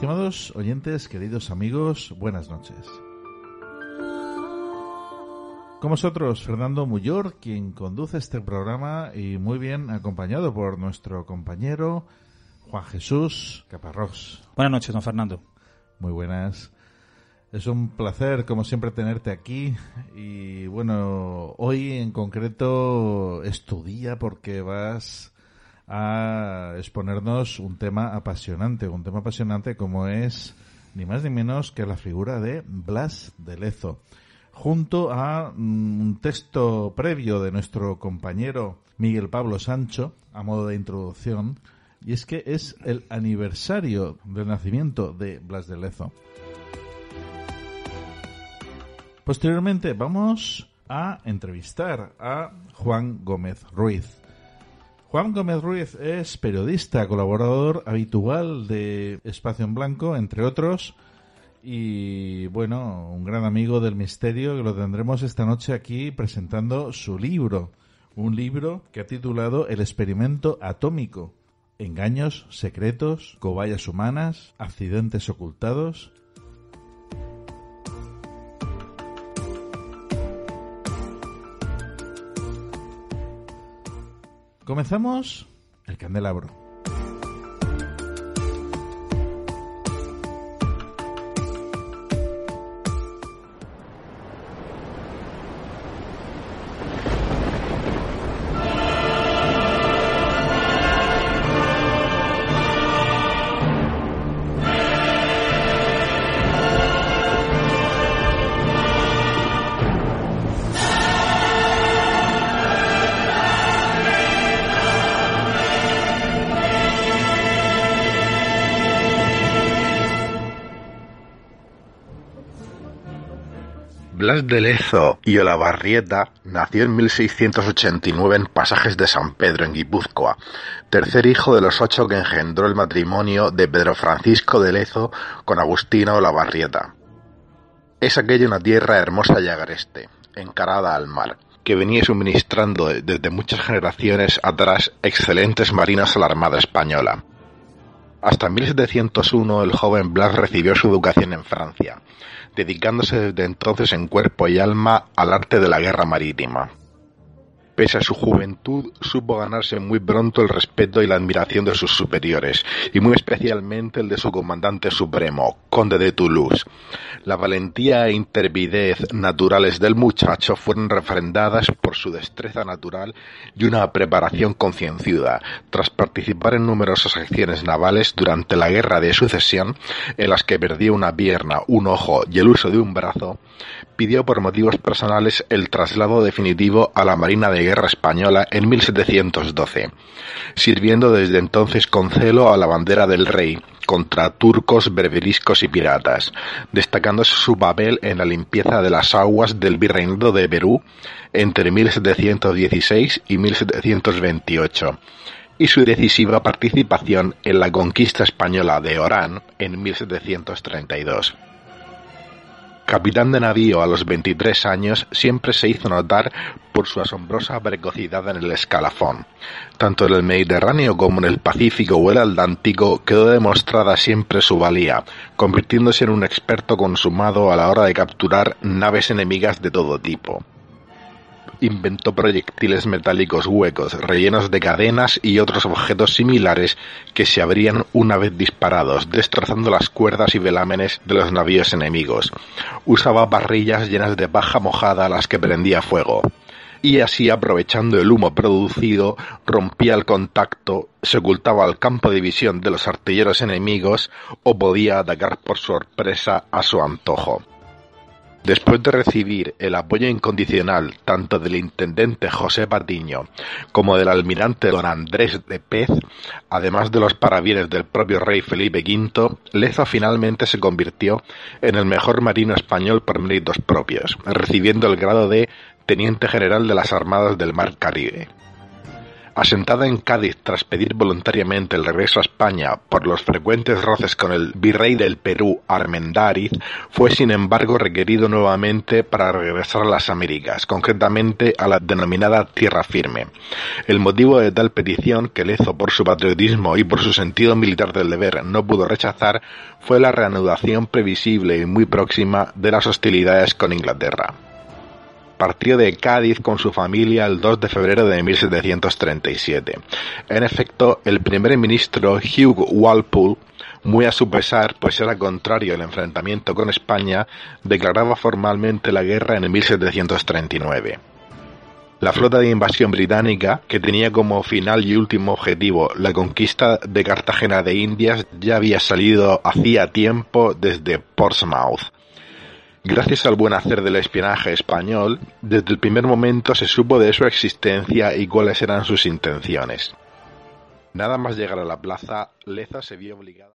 Estimados oyentes, queridos amigos, buenas noches. Con vosotros, Fernando Muyor, quien conduce este programa y muy bien acompañado por nuestro compañero Juan Jesús Caparrós. Buenas noches, don Fernando. Muy buenas. Es un placer, como siempre, tenerte aquí. Y bueno, hoy en concreto estudia porque vas a exponernos un tema apasionante, un tema apasionante como es ni más ni menos que la figura de Blas de Lezo, junto a mm, un texto previo de nuestro compañero Miguel Pablo Sancho, a modo de introducción, y es que es el aniversario del nacimiento de Blas de Lezo. Posteriormente vamos a entrevistar a Juan Gómez Ruiz. Juan Gómez Ruiz es periodista, colaborador habitual de Espacio en Blanco, entre otros, y bueno, un gran amigo del misterio que lo tendremos esta noche aquí presentando su libro, un libro que ha titulado El experimento atómico. Engaños, secretos, cobayas humanas, accidentes ocultados Comenzamos el candelabro. Blas de Lezo y Olavarrieta nació en 1689 en Pasajes de San Pedro, en Guipúzcoa, tercer hijo de los ocho que engendró el matrimonio de Pedro Francisco de Lezo con Agustina Olavarrieta. Es aquella una tierra hermosa y agreste, encarada al mar, que venía suministrando desde muchas generaciones atrás excelentes marinos a la Armada Española. Hasta 1701 el joven Blas recibió su educación en Francia, dedicándose desde entonces en cuerpo y alma al arte de la guerra marítima. Pese a su juventud, supo ganarse muy pronto el respeto y la admiración de sus superiores, y muy especialmente el de su comandante supremo, conde de Toulouse. La valentía e intervidez naturales del muchacho fueron refrendadas por su destreza natural y una preparación concienciada, tras participar en numerosas acciones navales durante la Guerra de Sucesión, en las que perdió una pierna, un ojo y el uso de un brazo, pidió por motivos personales el traslado definitivo a la Marina de Guerra Española en 1712, sirviendo desde entonces con celo a la bandera del rey, contra turcos, berberiscos y piratas, destacándose su papel en la limpieza de las aguas del virreinato de Perú entre 1716 y 1728 y su decisiva participación en la conquista española de Orán en 1732. Capitán de navío a los 23 años, siempre se hizo notar por su asombrosa precocidad en el escalafón. Tanto en el Mediterráneo como en el Pacífico o el Atlántico quedó demostrada siempre su valía, convirtiéndose en un experto consumado a la hora de capturar naves enemigas de todo tipo inventó proyectiles metálicos huecos, rellenos de cadenas y otros objetos similares que se abrían una vez disparados, destrozando las cuerdas y velámenes de los navíos enemigos. Usaba parrillas llenas de paja mojada a las que prendía fuego. Y así, aprovechando el humo producido, rompía el contacto, se ocultaba al campo de visión de los artilleros enemigos o podía atacar por sorpresa a su antojo. Después de recibir el apoyo incondicional tanto del intendente José Patiño como del almirante don Andrés de Pez, además de los parabienes del propio rey Felipe V, Lezo finalmente se convirtió en el mejor marino español por méritos propios, recibiendo el grado de Teniente General de las Armadas del Mar Caribe. Asentada en Cádiz tras pedir voluntariamente el regreso a España por los frecuentes roces con el virrey del Perú, Armendáriz, fue sin embargo requerido nuevamente para regresar a las Américas, concretamente a la denominada Tierra Firme. El motivo de tal petición, que Lezo por su patriotismo y por su sentido militar del deber no pudo rechazar, fue la reanudación previsible y muy próxima de las hostilidades con Inglaterra partió de Cádiz con su familia el 2 de febrero de 1737. En efecto, el primer ministro Hugh Walpole, muy a su pesar, pues era contrario al enfrentamiento con España, declaraba formalmente la guerra en 1739. La flota de invasión británica, que tenía como final y último objetivo la conquista de Cartagena de Indias, ya había salido hacía tiempo desde Portsmouth. Gracias al buen hacer del espionaje español, desde el primer momento se supo de su existencia y cuáles eran sus intenciones. Nada más llegar a la plaza, Leza se vio obligada.